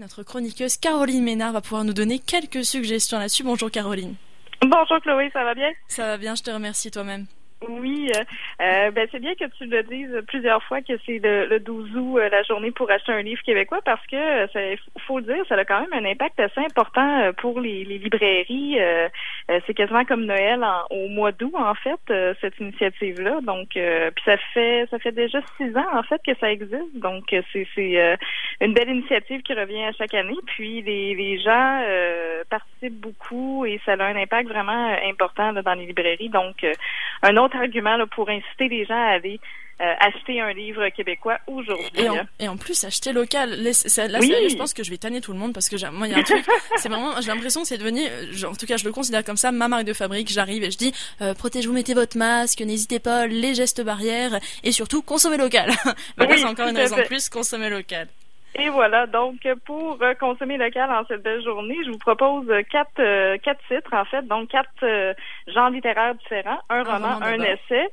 notre chroniqueuse Caroline Ménard va pouvoir nous donner quelques suggestions là-dessus. Bonjour Caroline. Bonjour Chloé, ça va bien? Ça va bien, je te remercie toi-même. Oui, euh, euh, ben c'est bien que tu le dises plusieurs fois que c'est le, le 12 août euh, la journée pour acheter un livre québécois parce que il faut le dire, ça a quand même un impact assez important pour les, les librairies. c'est quasiment comme Noël au mois d'août en fait cette initiative là. Donc puis ça fait ça fait déjà six ans en fait que ça existe. Donc c'est une belle initiative qui revient à chaque année. Puis les, les gens participent beaucoup et ça a un impact vraiment important dans les librairies. Donc un autre argument pour inciter les gens à aller euh, acheter un livre québécois aujourd'hui. Et, en plus, acheter local. Là, je pense que je vais tanner tout le monde parce que moi, il y a un truc. c'est vraiment, j'ai l'impression que c'est devenu, euh, en tout cas, je le considère comme ça, ma marque de fabrique. J'arrive et je dis, euh, protégez-vous, mettez votre masque, n'hésitez pas, les gestes barrières et surtout, consommez local. bah, c'est encore une raison de plus, consommer local. Et voilà, donc pour consommer local en cette belle journée, je vous propose quatre quatre titres en fait, donc quatre genres littéraires différents, un, roman, un essai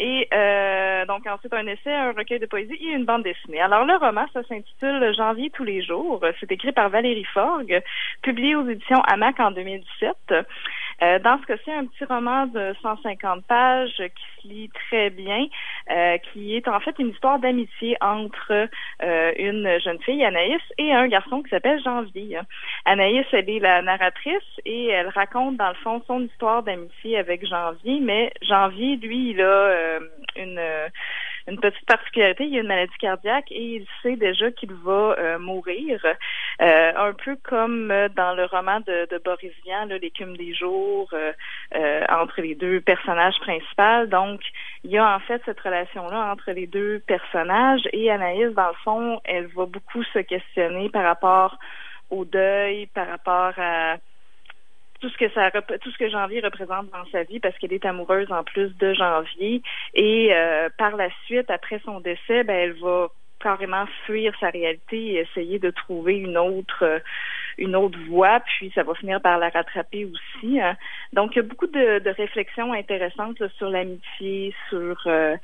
et euh, donc ensuite un essai, un recueil de poésie et une bande dessinée. Alors le roman, ça s'intitule Janvier tous les jours. C'est écrit par Valérie Forgue, publié aux éditions Hamac en 2017. Euh, dans ce cas-ci, un petit roman de 150 pages qui se lit très bien, euh, qui est en fait une histoire d'amitié entre euh, une jeune fille, Anaïs, et un garçon qui s'appelle Janvier. Anaïs, elle est la narratrice et elle raconte dans le fond son histoire d'amitié avec Janvier, mais Janvier, lui, il a une une petite particularité, il a une maladie cardiaque et il sait déjà qu'il va euh, mourir. Euh, un peu comme euh, dans le roman de, de Boris Vian, L'écume des jours, entre les deux personnages principaux. Donc, il y a en fait cette relation-là entre les deux personnages et Anaïs, dans le fond, elle va beaucoup se questionner par rapport au deuil, par rapport à tout ce que ça tout ce que Janvier représente dans sa vie parce qu'elle est amoureuse en plus de Janvier. Et euh, par la suite après son décès ben elle va carrément fuir sa réalité et essayer de trouver une autre euh, une autre voie, puis ça va finir par la rattraper aussi. Hein. Donc, il y a beaucoup de, de réflexions intéressantes sur l'amitié, sur euh,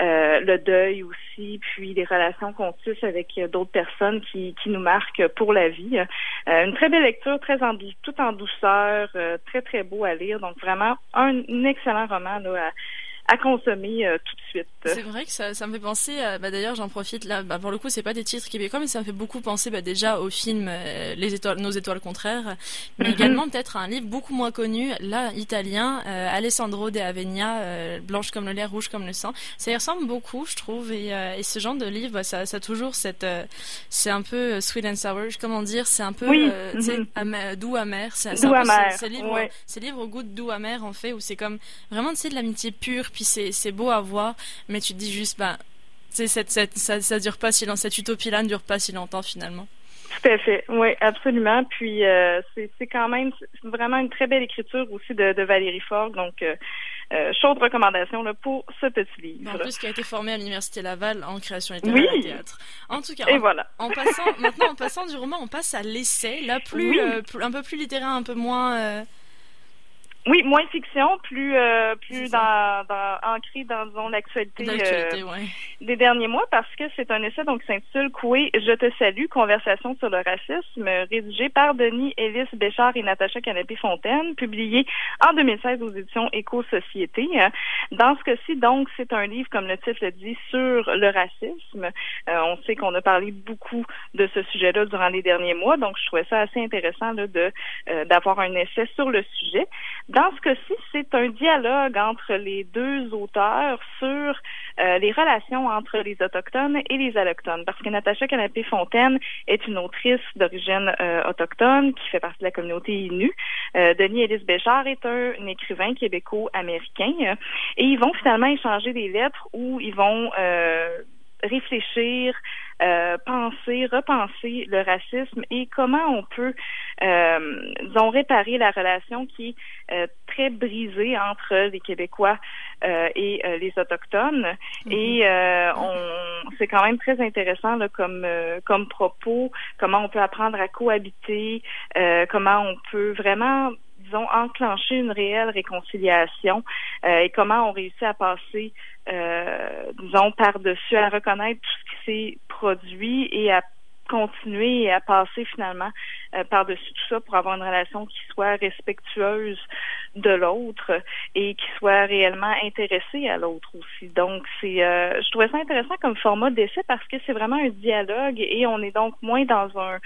euh, le deuil aussi, puis les relations qu'on tisse avec d'autres personnes qui, qui nous marquent pour la vie. Euh, une très belle lecture, très en, tout en douceur, très, très beau à lire. Donc, vraiment, un, excellent roman là, à à consommer euh, tout de suite. C'est vrai que ça, ça me fait penser, bah, d'ailleurs j'en profite là, bah, pour le coup c'est pas des titres québécois mais ça me fait beaucoup penser bah, déjà au film euh, Les étoiles, Nos étoiles contraires, mais mhm. également peut-être un livre beaucoup moins connu, là italien, euh, Alessandro de Avegna, Blanche comme le lait, rouge comme le sang. Ça y ressemble beaucoup je trouve et, et ce genre de livre bah, ça, ça a toujours cette, c'est un peu sweet and sour, comment dire, c'est un peu oui. amer, doux amer, c'est doux amer. C'est livre, c'est livre au goût de doux amer en fait où c'est comme vraiment de l'amitié pure puis c'est beau à voir, mais tu te dis juste, bah, cette, cette, ça, ça dure pas si longtemps, cette utopie-là ne dure pas si longtemps finalement. Tout à fait, oui, absolument. Puis euh, c'est quand même vraiment une très belle écriture aussi de, de Valérie Ford, donc euh, euh, chaude recommandation là, pour ce petit livre. En plus, qui a été formé à l'université Laval en création littéraire et théâtre. En tout cas, et voilà. en passant maintenant en passant du roman, on passe à l'essai, là plus, un peu plus littéraire, un peu moins oui, moins fiction, plus euh, plus dans, dans, ancré dans l'actualité euh, des derniers mois parce que c'est un essai donc qui s'intitule Coué, je te salue, conversation sur le racisme, rédigé par Denis Ellis Béchard et Natacha Canapé-Fontaine, publié en 2016 aux éditions Éco-Société. Dans ce cas-ci, donc, c'est un livre, comme le titre le dit, sur le racisme. Euh, on sait qu'on a parlé beaucoup de ce sujet-là durant les derniers mois, donc je trouvais ça assez intéressant là, de d'avoir un essai sur le sujet. Dans ce cas-ci, c'est un dialogue entre les deux auteurs sur euh, les relations entre les autochtones et les allochtones, parce que Natacha Canapé-Fontaine est une autrice d'origine euh, autochtone qui fait partie de la communauté Innu. Euh, Denis Ellis Béchard est un, écrivain québéco-américain et ils vont finalement échanger des lettres où ils vont réfléchir, penser, repenser le racisme et comment on peut euh, réparé la relation qui est euh, très brisée entre les Québécois euh, et euh, les autochtones. Mm-hmm. Et on, c'est quand même très intéressant là, comme comme propos, comment on peut apprendre à cohabiter, comment on peut vraiment disons, enclencher une réelle réconciliation et comment on réussit à passer, euh, disons, par-dessus, à reconnaître tout ce qui s'est produit et à continuer et à passer finalement euh, par-dessus tout ça pour avoir une relation qui soit respectueuse de l'autre et qui soit réellement intéressée à l'autre aussi. Donc, c'est, euh, je trouvais ça intéressant comme format d'essai parce que c'est vraiment un dialogue et on est donc moins dans un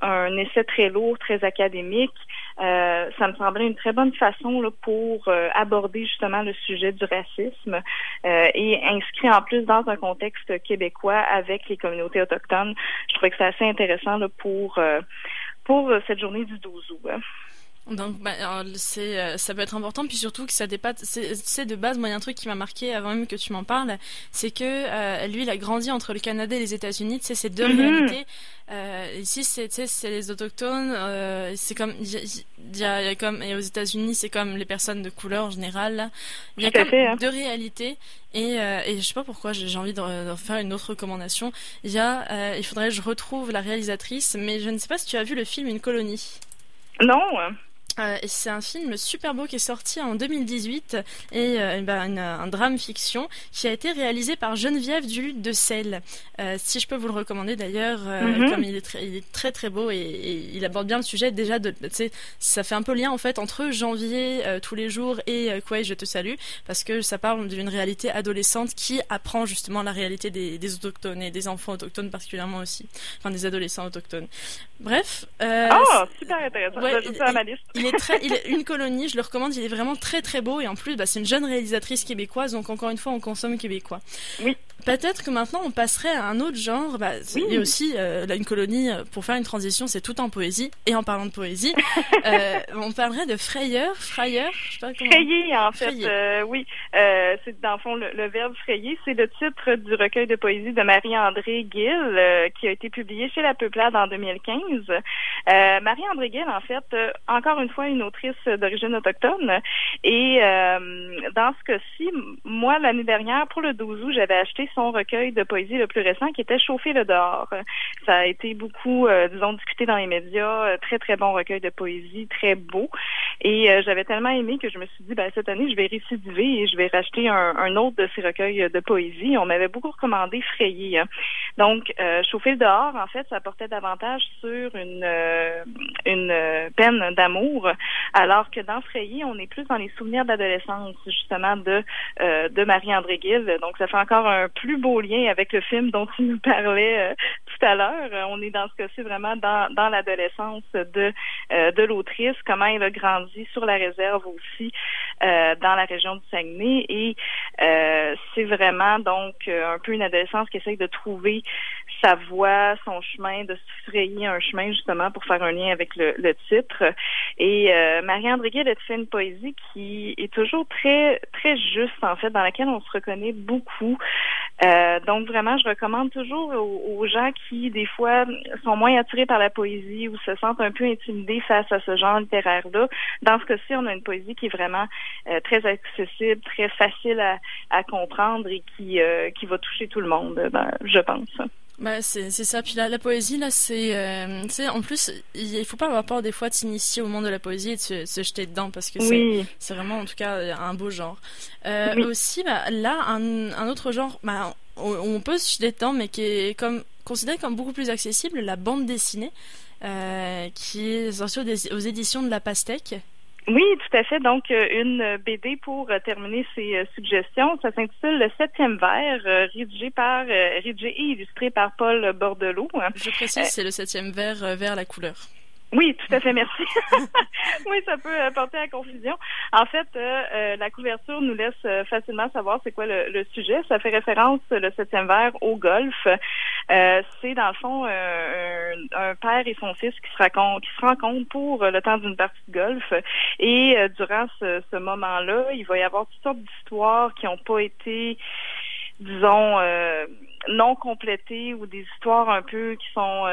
un essai très lourd, très académique. Euh, ça me semblait une très bonne façon là, pour euh, aborder justement le sujet du racisme euh, et inscrit en plus dans un contexte québécois avec les communautés autochtones. Je trouvais que c'est assez intéressant là, pour pour cette journée du 12 août. Donc, bah, c'est, euh, ça peut être important, puis surtout que ça dépasse. C'est, de base, moi, il y a un truc qui m'a marqué avant même que tu m'en parles, c'est que euh, lui, il a grandi entre le Canada et les États-Unis. Tu sais, c'est deux mhm. réalités. Euh, ici, c'est, les autochtones. Euh, c'est comme, il y, a, y a comme, et aux États-Unis, c'est comme les personnes de couleur en général. Il y a comme hein. deux réalités. Et, euh, et je sais pas pourquoi j'ai envie de, de, faire une autre recommandation. Il y a, il faudrait que je retrouve la réalisatrice, mais je ne sais pas si tu as vu le film Une colonie. Non. Euh, c'est un film super beau qui est sorti en 2018 et euh, ben, un drame fiction qui a été réalisé par Geneviève Duluth de Selle. Euh, si je peux vous le recommander d'ailleurs, comme il est, très, il est très très beau et, il aborde bien le sujet déjà de, ça fait un peu lien en fait entre janvier tous les jours et quoi je te salue parce que ça parle d'une réalité adolescente qui apprend justement la réalité des, des, autochtones et des enfants autochtones particulièrement aussi, enfin des adolescents autochtones. Bref. oh, super intéressant. Ouais, ça à ma liste très, il est une colonie, je le recommande, il est vraiment très très beau et en plus, bah, c'est une jeune réalisatrice québécoise, donc encore une fois, on consomme québécois. Oui. Peut-être que maintenant on passerait à un autre genre. Bah, oui. Il y a aussi euh, une colonie euh, pour faire une transition, c'est tout en poésie. Et en parlant de poésie, euh, on parlerait de frayeur, frayeur, je sais pas comment. Frayer en fait, euh, oui. Euh, c'est dans le fond le, verbe frayer, c'est le titre du recueil de poésie de Marie-André Gill qui a été publié chez La Peuplade en 2015. Marie-André Gill, en fait, encore une fois une autrice d'origine autochtone. Et dans ce cas-ci, moi l'année dernière pour le 12 août, j'avais acheté son recueil de poésie le plus récent qui était Chauffer le dehors. Ça a été beaucoup, euh, disons, discuté dans les médias. Euh, très, très bon recueil de poésie, très beau. Et euh, j'avais tellement aimé que je me suis dit, ben, cette année, je vais récidiver et je vais racheter un, autre de ces recueils de poésie. On m'avait beaucoup recommandé Frayé. Donc, Chauffer le dehors, en fait, ça portait davantage sur une, une peine d'amour, alors que dans Frayé, on est plus dans les souvenirs d'adolescence, justement, de, de Marie-André Gill. Donc, ça fait encore un plus beau lien avec le film dont tu nous parlais euh, tout à l'heure. Euh, on est dans ce cas-ci vraiment dans, dans l'adolescence de, euh, de l'autrice, comment elle a grandi sur la réserve aussi dans la région du Saguenay. Et c'est vraiment donc un peu une adolescence qui essaye de trouver sa voie, son chemin, de se frayer un justement pour faire un lien avec le, le titre. Et Marie-André a fait une poésie qui est toujours très très juste en fait, dans laquelle on se reconnaît beaucoup. Euh, donc vraiment, je recommande toujours aux, gens qui, des fois, sont moins attirés par la poésie ou se sentent un peu intimidés face à ce genre littéraire-là. Dans ce cas-ci, on a une poésie qui est vraiment euh, très accessible, très facile à, comprendre et qui, euh, qui va toucher tout le monde, ben, je pense. Bah c'est ça. Puis la, la poésie là, c'est euh, en plus il faut pas avoir peur des fois de s'initier au monde de la poésie et de se, se jeter dedans parce que c'est c'est vraiment en tout cas un beau genre. Euh, Aussi bah, là un, un autre genre bah on, on, peut se jeter dedans mais qui est comme considéré comme beaucoup plus accessible la bande dessinée euh, qui est sortie aux, aux éditions de la Pastèque oui, tout à fait. Donc, euh, une BD pour euh, terminer ces euh, suggestions. Ça s'intitule Le septième verre, rédigé par, rédigé et illustré par Paul Bordelot. Je précise, c'est le septième verre vers la couleur. Oui, tout à fait, merci. oui, ça peut porter à confusion. En fait, euh, la couverture nous laisse facilement savoir c'est quoi le, sujet. Ça fait référence, le septième verre, au golf. C'est dans le fond un, père et son fils qui se, racontent, qui se rencontrent pour le temps d'une partie de golf. Et durant ce, ce moment-là, il va y avoir toutes sortes d'histoires qui n'ont pas été, disons, non complétées ou des histoires un peu qui sont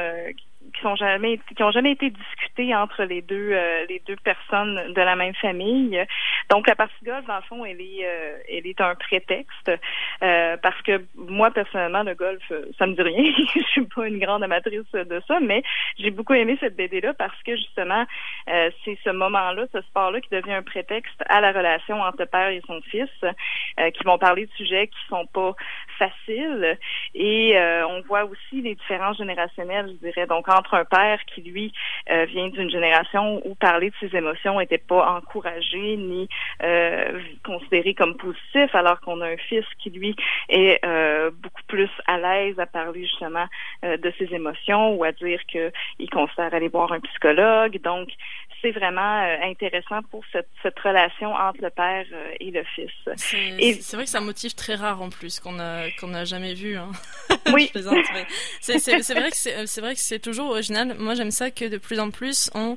qui sont jamais qui ont jamais été discutés entre les deux euh, les deux personnes de la même famille. Donc la partie golf dans le fond elle est euh, elle est un prétexte euh, parce que moi personnellement le golf ça me dit rien. je suis pas une grande amatrice de ça, mais j'ai beaucoup aimé cette BD là parce que justement c'est ce moment-là, ce sport-là qui devient un prétexte à la relation entre père et son fils, qui vont parler de sujets qui sont pas faciles et on voit aussi les différences générationnelles, je dirais. Donc entre un père qui, lui, euh, vient d'une génération où parler de ses émotions n'était pas encouragé ni euh, considéré comme positif, alors qu'on a un fils qui, lui, est euh, beaucoup plus à l'aise à parler justement de ses émotions ou à dire qu'il considère aller voir un psychologue. Donc, c'est vraiment intéressant pour cette, relation entre le père et le fils. C'est vrai que c'est un motif très rare en plus qu'on a qu'on n'a jamais vu. Hein. Oui. c'est vrai que c'est vrai que c'est toujours original. Moi, j'aime ça que de plus en plus, on,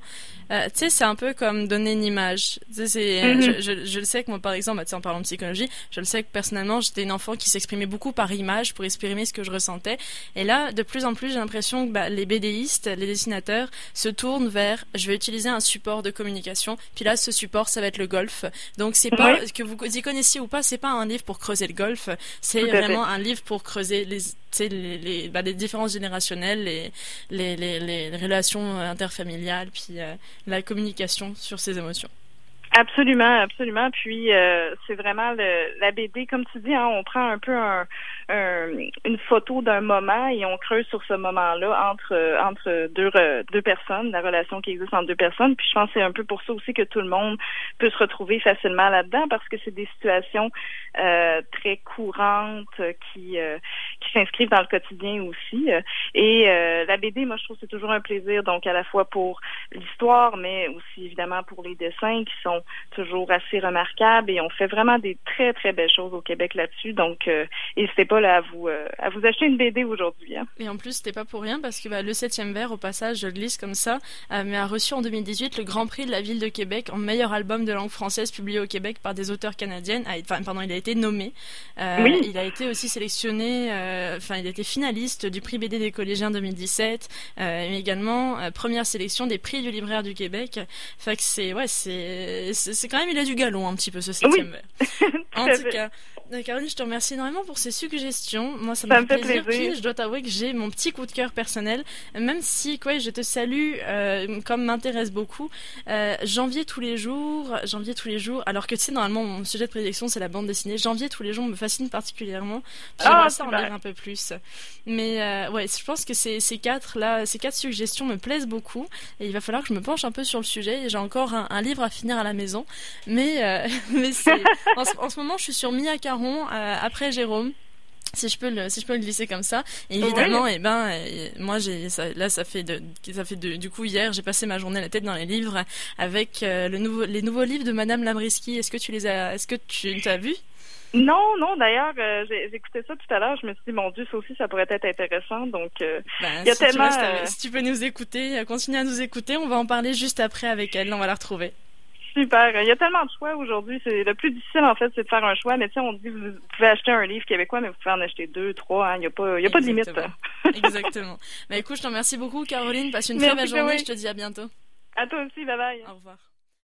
euh, tu sais, c'est un peu comme donner une image. Tu sais, mm je, je, je, le sais que moi, par exemple, en parlant de psychologie, je le sais que personnellement, j'étais une enfant qui s'exprimait beaucoup par image pour exprimer ce que je ressentais. Et là, de plus en plus, j'ai l'impression que bah, les BDistes, les dessinateurs, se tournent vers, je vais utiliser un support de communication. Puis là, ce support, ça va être le golf. Donc, c'est pas que vous y connaissiez ou pas, c'est pas un livre pour creuser le golf. C'est vraiment un livre pour creuser les les, les, bah, les différences générationnelles, les, les, les, les relations interfamiliales, puis euh, la communication sur ses émotions. Absolument, absolument. Puis euh, c'est vraiment le, la BD, comme tu dis, hein, on prend un peu un, une photo d'un moment et on creuse sur ce moment-là entre entre deux deux personnes, la relation qui existe entre deux personnes. Puis je pense que c'est un peu pour ça aussi que tout le monde peut se retrouver facilement là-dedans parce que c'est des situations euh, très courantes qui euh, qui s'inscrivent dans le quotidien aussi. Et euh, la BD, moi je trouve c'est toujours un plaisir, donc à la fois pour l'histoire, mais aussi évidemment pour les dessins qui sont toujours assez remarquables et on fait vraiment des très très belles choses au Québec là-dessus. Donc n'hésitez pas à vous euh, à vous acheter une BD aujourd'hui. Hein. Et en plus, c'était pas pour rien parce que bah, le 7e verre, au passage, je le glisse comme ça, euh, mais a reçu en 2018 le Grand Prix de la ville de Québec en meilleur album de langue française publié au Québec par des auteurs canadiennes. Ah, enfin, pardon, il a été nommé. Euh, oui. Il a été aussi sélectionné. Enfin, il a été finaliste du prix BD des collégiens 2017, mais également première sélection des prix du libraire du Québec. Fait que c'est ouais, c'est c'est quand même il a du galon un petit peu ce 7e oui. verre. en tout cas. Caroline, je te remercie énormément pour ces suggestions. Moi, ça, me, fait, plaisir. Puis, je dois t'avouer que j'ai mon petit coup de cœur personnel, même si, quoi, je te salue, euh, comme m'intéresse beaucoup. Euh, janvier tous les jours, janvier tous les jours. Alors que tu sais, normalement, mon sujet de prédilection, c'est la bande dessinée. Janvier tous les jours me fascine particulièrement. J'aimerais ah, ça en lire un peu plus. Mais euh, ouais, je pense que ces, ces quatre là, ces quatre suggestions me plaisent beaucoup. Et il va falloir que je me penche un peu sur le sujet. J'ai encore un, livre à finir à la maison, mais mais en, en, ce moment, je suis sur Mia euh, après Jérôme si je peux le si je peux le glisser comme ça et évidemment et eh ben euh, moi j'ai là ça fait de, ça fait du coup hier j'ai passé ma journée la tête dans les livres avec euh, le nouveau les nouveaux livres de Madame Labriski est-ce que tu les as est-ce que tu as vu non, non, d'ailleurs, j'ai écouté ça tout à l'heure, je me suis dit, mon Dieu, ça aussi, ça pourrait être intéressant. Donc, ben, il y a tellement... si tu peux nous écouter, continue à nous écouter, on va en parler juste après avec elle, on va la retrouver. Super. Il y a tellement de choix aujourd'hui. C'est le plus difficile en fait, c'est de faire un choix. Mais tu sais, on dit vous pouvez acheter un livre québécois, mais vous pouvez en acheter deux, trois. Hein. Il n'y a pas, il y a pas de limite. Exactement. Mais écoute, je te remercie beaucoup, Caroline. Passe une très belle journée. Je te dis à bientôt. À toi aussi. Bye bye. Au revoir.